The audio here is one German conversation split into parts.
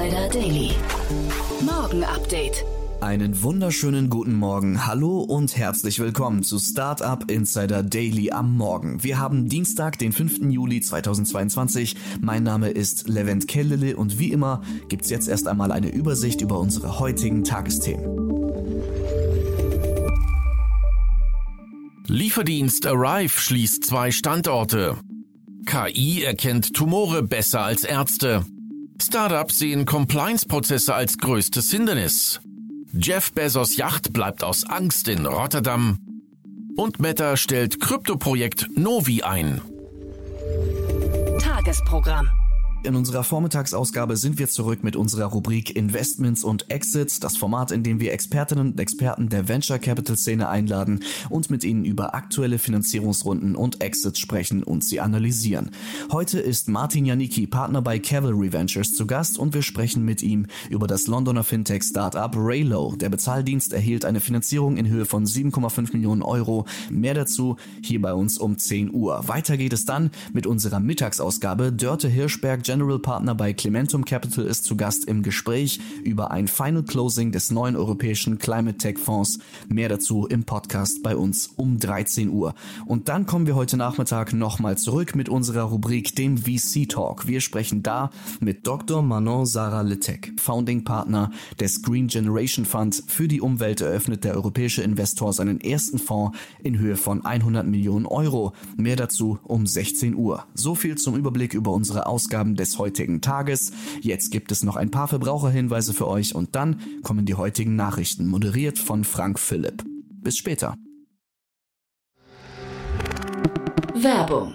Insider Daily. Morgen Update. Einen wunderschönen guten Morgen. Hallo und herzlich willkommen zu Startup Insider Daily am Morgen. Wir haben Dienstag, den 5. Juli 2022. Mein Name ist Levent Kellele und wie immer gibt's jetzt erst einmal eine Übersicht über unsere heutigen Tagesthemen. Lieferdienst Arrive schließt zwei Standorte. KI erkennt Tumore besser als Ärzte. Startups sehen Compliance-Prozesse als größtes Hindernis. Jeff Bezos Yacht bleibt aus Angst in Rotterdam. Und Meta stellt Kryptoprojekt Novi ein. Tagesprogramm. In unserer Vormittagsausgabe sind wir zurück mit unserer Rubrik Investments und Exits, das Format, in dem wir Expertinnen und Experten der Venture Capital Szene einladen und mit ihnen über aktuelle Finanzierungsrunden und Exits sprechen und sie analysieren. Heute ist Martin Janicki, Partner bei Cavalry Ventures, zu Gast und wir sprechen mit ihm über das Londoner Fintech Startup Raylo. Der Bezahldienst erhielt eine Finanzierung in Höhe von 7,5 Millionen Euro. Mehr dazu hier bei uns um 10 Uhr. Weiter geht es dann mit unserer Mittagsausgabe. Dörte Hirschberg General Partner bei Clementum Capital ist zu Gast im Gespräch über ein Final Closing des neuen europäischen Climate Tech Fonds. Mehr dazu im Podcast bei uns um 13 Uhr. Und dann kommen wir heute Nachmittag nochmal zurück mit unserer Rubrik dem VC Talk. Wir sprechen da mit Dr. Manon Sarah Litek, Founding Partner des Green Generation Fund. Für die Umwelt eröffnet der europäische Investor seinen ersten Fonds in Höhe von 100 Millionen Euro. Mehr dazu um 16 Uhr. So viel zum Überblick über unsere Ausgaben des heutigen Tages. Jetzt gibt es noch ein paar Verbraucherhinweise für euch und dann kommen die heutigen Nachrichten, moderiert von Frank Philipp. Bis später. Werbung.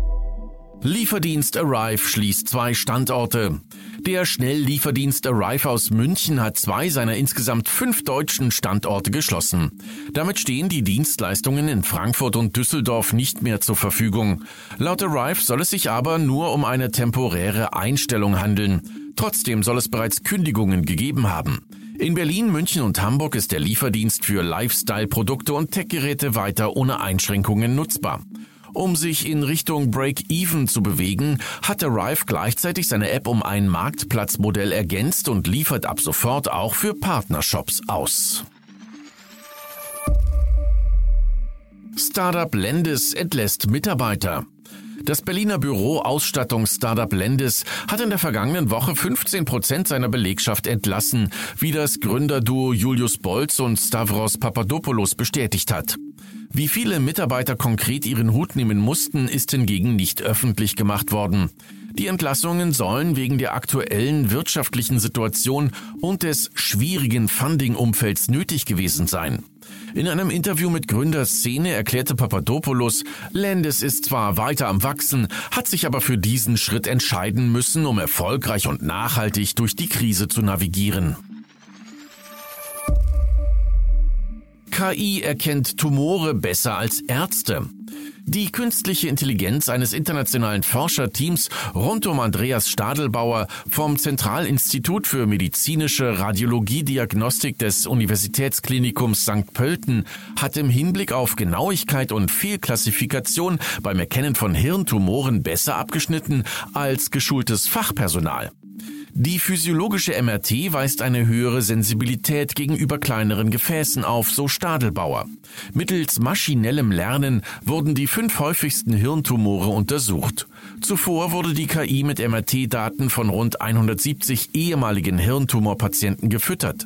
Lieferdienst Arrive schließt zwei Standorte. Der Schnelllieferdienst Arrive aus München hat zwei seiner insgesamt fünf deutschen Standorte geschlossen. Damit stehen die Dienstleistungen in Frankfurt und Düsseldorf nicht mehr zur Verfügung. Laut Arrive soll es sich aber nur um eine temporäre Einstellung handeln. Trotzdem soll es bereits Kündigungen gegeben haben. In Berlin, München und Hamburg ist der Lieferdienst für Lifestyle-Produkte und Tech-Geräte weiter ohne Einschränkungen nutzbar. Um sich in Richtung Break-Even zu bewegen, hat Arrive gleichzeitig seine App um ein Marktplatzmodell ergänzt und liefert ab sofort auch für Partnershops aus. Startup Lendis entlässt Mitarbeiter. Das Berliner Büro Ausstattung Startup Lendis hat in der vergangenen Woche 15 Prozent seiner Belegschaft entlassen, wie das Gründerduo Julius Bolz und Stavros Papadopoulos bestätigt hat. Wie viele Mitarbeiter konkret ihren Hut nehmen mussten, ist hingegen nicht öffentlich gemacht worden. Die Entlassungen sollen wegen der aktuellen wirtschaftlichen Situation und des schwierigen Funding-Umfelds nötig gewesen sein. In einem Interview mit Gründerszene erklärte Papadopoulos, Landis ist zwar weiter am Wachsen, hat sich aber für diesen Schritt entscheiden müssen, um erfolgreich und nachhaltig durch die Krise zu navigieren. KI erkennt Tumore besser als Ärzte. Die künstliche Intelligenz eines internationalen Forscherteams rund um Andreas Stadelbauer vom Zentralinstitut für medizinische Radiologiediagnostik des Universitätsklinikums St. Pölten hat im Hinblick auf Genauigkeit und Fehlklassifikation beim Erkennen von Hirntumoren besser abgeschnitten als geschultes Fachpersonal. Die physiologische MRT weist eine höhere Sensibilität gegenüber kleineren Gefäßen auf, so Stadelbauer. Mittels maschinellem Lernen wurden die fünf häufigsten Hirntumore untersucht. Zuvor wurde die KI mit MRT-Daten von rund 170 ehemaligen Hirntumorpatienten gefüttert.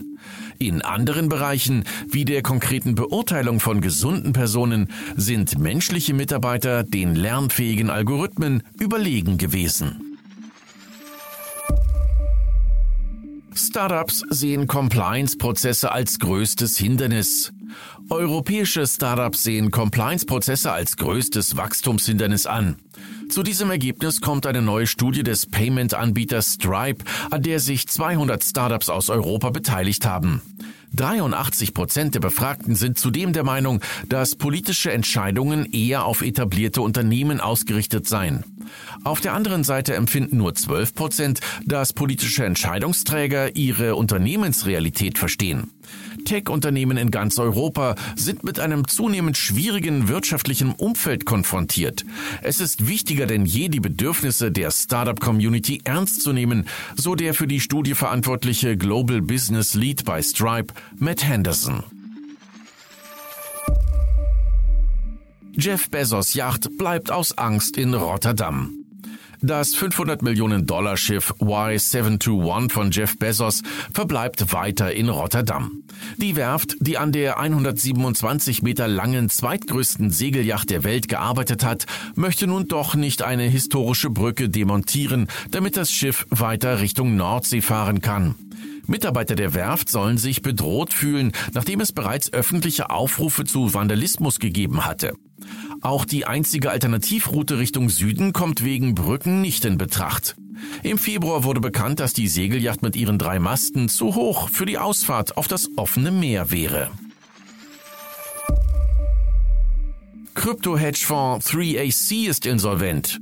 In anderen Bereichen, wie der konkreten Beurteilung von gesunden Personen, sind menschliche Mitarbeiter den lernfähigen Algorithmen überlegen gewesen. Startups sehen Compliance-Prozesse als größtes Hindernis. Europäische Startups sehen Compliance-Prozesse als größtes Wachstumshindernis an. Zu diesem Ergebnis kommt eine neue Studie des Payment-Anbieters Stripe, an der sich 200 Startups aus Europa beteiligt haben. 83 Prozent der Befragten sind zudem der Meinung, dass politische Entscheidungen eher auf etablierte Unternehmen ausgerichtet seien. Auf der anderen Seite empfinden nur 12 Prozent, dass politische Entscheidungsträger ihre Unternehmensrealität verstehen. Tech-Unternehmen in ganz Europa sind mit einem zunehmend schwierigen wirtschaftlichen Umfeld konfrontiert. Es ist wichtiger denn je, die Bedürfnisse der Startup-Community ernst zu nehmen, so der für die Studie verantwortliche Global Business Lead bei Stripe, Matt Henderson. Jeff Bezos Yacht bleibt aus Angst in Rotterdam. Das 500 Millionen Dollar Schiff Y721 von Jeff Bezos verbleibt weiter in Rotterdam. Die Werft, die an der 127 Meter langen zweitgrößten Segelyacht der Welt gearbeitet hat, möchte nun doch nicht eine historische Brücke demontieren, damit das Schiff weiter Richtung Nordsee fahren kann. Mitarbeiter der Werft sollen sich bedroht fühlen, nachdem es bereits öffentliche Aufrufe zu Vandalismus gegeben hatte. Auch die einzige Alternativroute Richtung Süden kommt wegen Brücken nicht in Betracht. Im Februar wurde bekannt, dass die Segelyacht mit ihren drei Masten zu hoch für die Ausfahrt auf das offene Meer wäre. Krypto-Hedgefonds 3AC ist insolvent.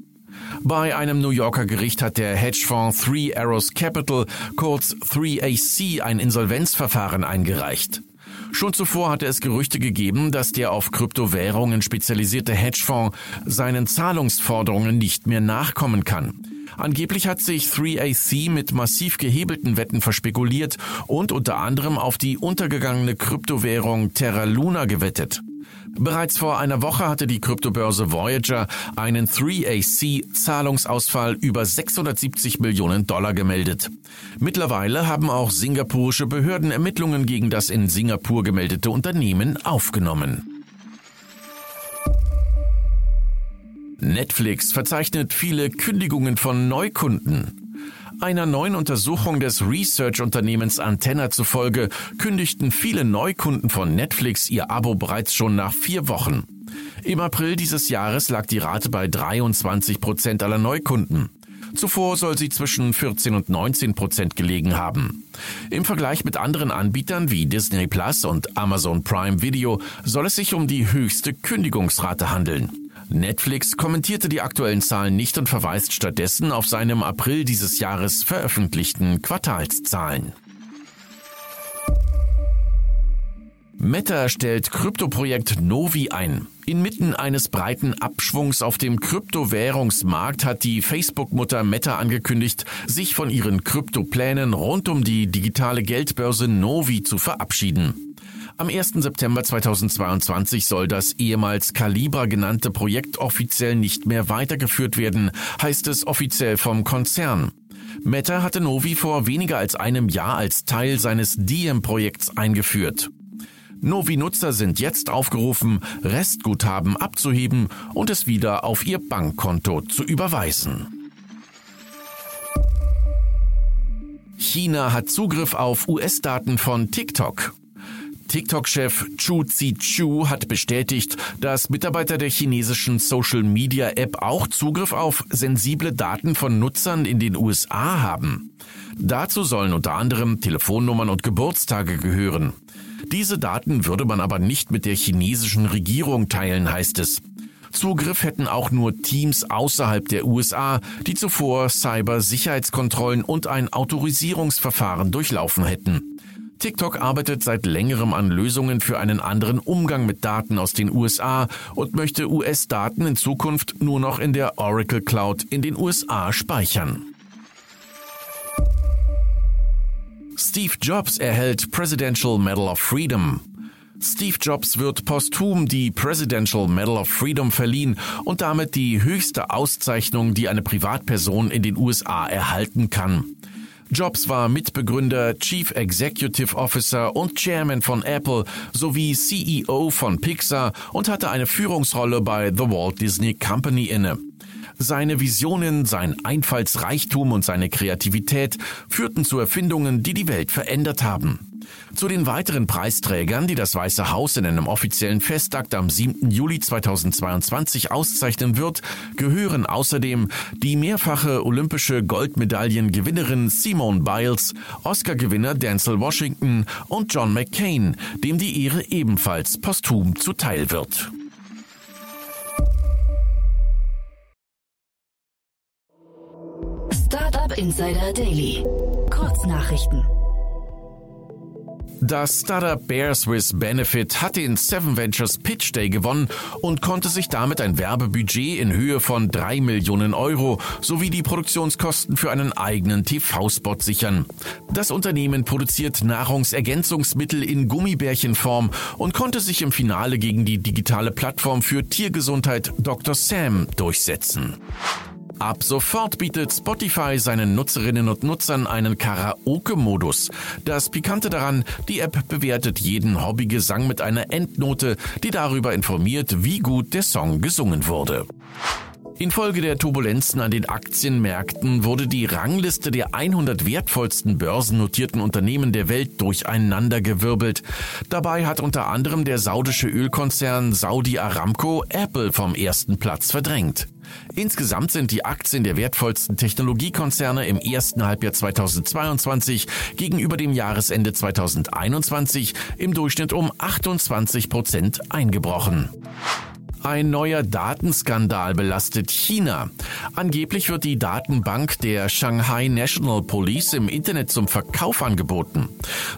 Bei einem New Yorker Gericht hat der Hedgefonds Three Arrows Capital, kurz 3AC, ein Insolvenzverfahren eingereicht. Schon zuvor hatte es Gerüchte gegeben, dass der auf Kryptowährungen spezialisierte Hedgefonds seinen Zahlungsforderungen nicht mehr nachkommen kann. Angeblich hat sich 3AC mit massiv gehebelten Wetten verspekuliert und unter anderem auf die untergegangene Kryptowährung Terra Luna gewettet. Bereits vor einer Woche hatte die Kryptobörse Voyager einen 3AC-Zahlungsausfall über 670 Millionen Dollar gemeldet. Mittlerweile haben auch singapurische Behörden Ermittlungen gegen das in Singapur gemeldete Unternehmen aufgenommen. Netflix verzeichnet viele Kündigungen von Neukunden. Einer neuen Untersuchung des Research-Unternehmens Antenna zufolge kündigten viele Neukunden von Netflix ihr Abo bereits schon nach vier Wochen. Im April dieses Jahres lag die Rate bei 23 Prozent aller Neukunden. Zuvor soll sie zwischen 14 und 19 Prozent gelegen haben. Im Vergleich mit anderen Anbietern wie Disney Plus und Amazon Prime Video soll es sich um die höchste Kündigungsrate handeln. Netflix kommentierte die aktuellen Zahlen nicht und verweist stattdessen auf seinem April dieses Jahres veröffentlichten Quartalszahlen. Meta stellt Kryptoprojekt Novi ein. Inmitten eines breiten Abschwungs auf dem Kryptowährungsmarkt hat die Facebook-Mutter Meta angekündigt, sich von ihren Kryptoplänen rund um die digitale Geldbörse Novi zu verabschieden. Am 1. September 2022 soll das ehemals Calibra genannte Projekt offiziell nicht mehr weitergeführt werden, heißt es offiziell vom Konzern. Meta hatte Novi vor weniger als einem Jahr als Teil seines Diem-Projekts eingeführt. Novi-Nutzer sind jetzt aufgerufen, Restguthaben abzuheben und es wieder auf ihr Bankkonto zu überweisen. China hat Zugriff auf US-Daten von TikTok. TikTok-Chef Chu Zi-Chu hat bestätigt, dass Mitarbeiter der chinesischen Social-Media-App auch Zugriff auf sensible Daten von Nutzern in den USA haben. Dazu sollen unter anderem Telefonnummern und Geburtstage gehören. Diese Daten würde man aber nicht mit der chinesischen Regierung teilen, heißt es. Zugriff hätten auch nur Teams außerhalb der USA, die zuvor Cyber-Sicherheitskontrollen und ein Autorisierungsverfahren durchlaufen hätten. TikTok arbeitet seit längerem an Lösungen für einen anderen Umgang mit Daten aus den USA und möchte US-Daten in Zukunft nur noch in der Oracle Cloud in den USA speichern. Steve Jobs erhält Presidential Medal of Freedom. Steve Jobs wird posthum die Presidential Medal of Freedom verliehen und damit die höchste Auszeichnung, die eine Privatperson in den USA erhalten kann. Jobs war Mitbegründer, Chief Executive Officer und Chairman von Apple sowie CEO von Pixar und hatte eine Führungsrolle bei The Walt Disney Company inne. Seine Visionen, sein Einfallsreichtum und seine Kreativität führten zu Erfindungen, die die Welt verändert haben. Zu den weiteren Preisträgern, die das Weiße Haus in einem offiziellen Festakt am 7. Juli 2022 auszeichnen wird, gehören außerdem die mehrfache olympische Goldmedaillengewinnerin Simone Biles, Oscar-Gewinner Denzel Washington und John McCain, dem die Ehre ebenfalls posthum zuteil wird. Startup Insider Daily. Kurznachrichten. Das Startup Bears with Benefit hat den Seven Ventures Pitch Day gewonnen und konnte sich damit ein Werbebudget in Höhe von drei Millionen Euro sowie die Produktionskosten für einen eigenen TV-Spot sichern. Das Unternehmen produziert Nahrungsergänzungsmittel in Gummibärchenform und konnte sich im Finale gegen die digitale Plattform für Tiergesundheit Dr. Sam durchsetzen. Ab sofort bietet Spotify seinen Nutzerinnen und Nutzern einen Karaoke-Modus. Das Pikante daran, die App bewertet jeden Hobbygesang mit einer Endnote, die darüber informiert, wie gut der Song gesungen wurde. Infolge der Turbulenzen an den Aktienmärkten wurde die Rangliste der 100 wertvollsten börsennotierten Unternehmen der Welt durcheinandergewirbelt. Dabei hat unter anderem der saudische Ölkonzern Saudi Aramco Apple vom ersten Platz verdrängt. Insgesamt sind die Aktien der wertvollsten Technologiekonzerne im ersten Halbjahr 2022 gegenüber dem Jahresende 2021 im Durchschnitt um 28 Prozent eingebrochen. Ein neuer Datenskandal belastet China. Angeblich wird die Datenbank der Shanghai National Police im Internet zum Verkauf angeboten.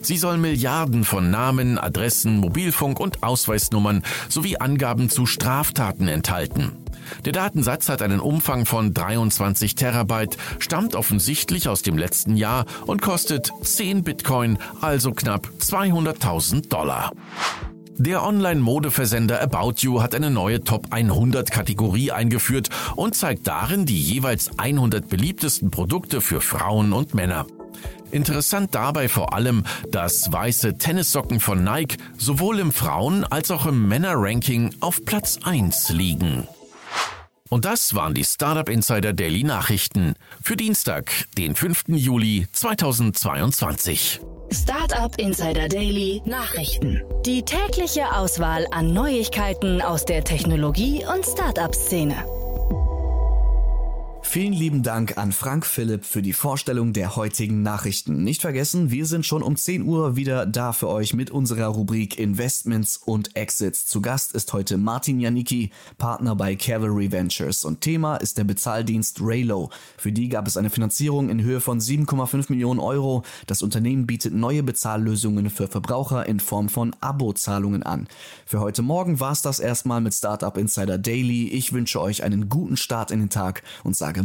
Sie soll Milliarden von Namen, Adressen, Mobilfunk und Ausweisnummern sowie Angaben zu Straftaten enthalten. Der Datensatz hat einen Umfang von 23 Terabyte, stammt offensichtlich aus dem letzten Jahr und kostet 10 Bitcoin, also knapp 200.000 Dollar. Der Online-Modeversender About You hat eine neue Top 100 Kategorie eingeführt und zeigt darin die jeweils 100 beliebtesten Produkte für Frauen und Männer. Interessant dabei vor allem, dass weiße Tennissocken von Nike sowohl im Frauen- als auch im Männer-Ranking auf Platz 1 liegen. Und das waren die Startup Insider Daily Nachrichten für Dienstag, den 5. Juli 2022. Startup Insider Daily Nachrichten. Die tägliche Auswahl an Neuigkeiten aus der Technologie- und Startup-Szene. Vielen lieben Dank an Frank Philipp für die Vorstellung der heutigen Nachrichten. Nicht vergessen, wir sind schon um 10 Uhr wieder da für euch mit unserer Rubrik Investments und Exits. Zu Gast ist heute Martin Janicki, Partner bei Cavalry Ventures und Thema ist der Bezahldienst Raylo. Für die gab es eine Finanzierung in Höhe von 7,5 Millionen Euro. Das Unternehmen bietet neue Bezahllösungen für Verbraucher in Form von Abo-Zahlungen an. Für heute Morgen war es das erstmal mit Startup Insider Daily. Ich wünsche euch einen guten Start in den Tag und sage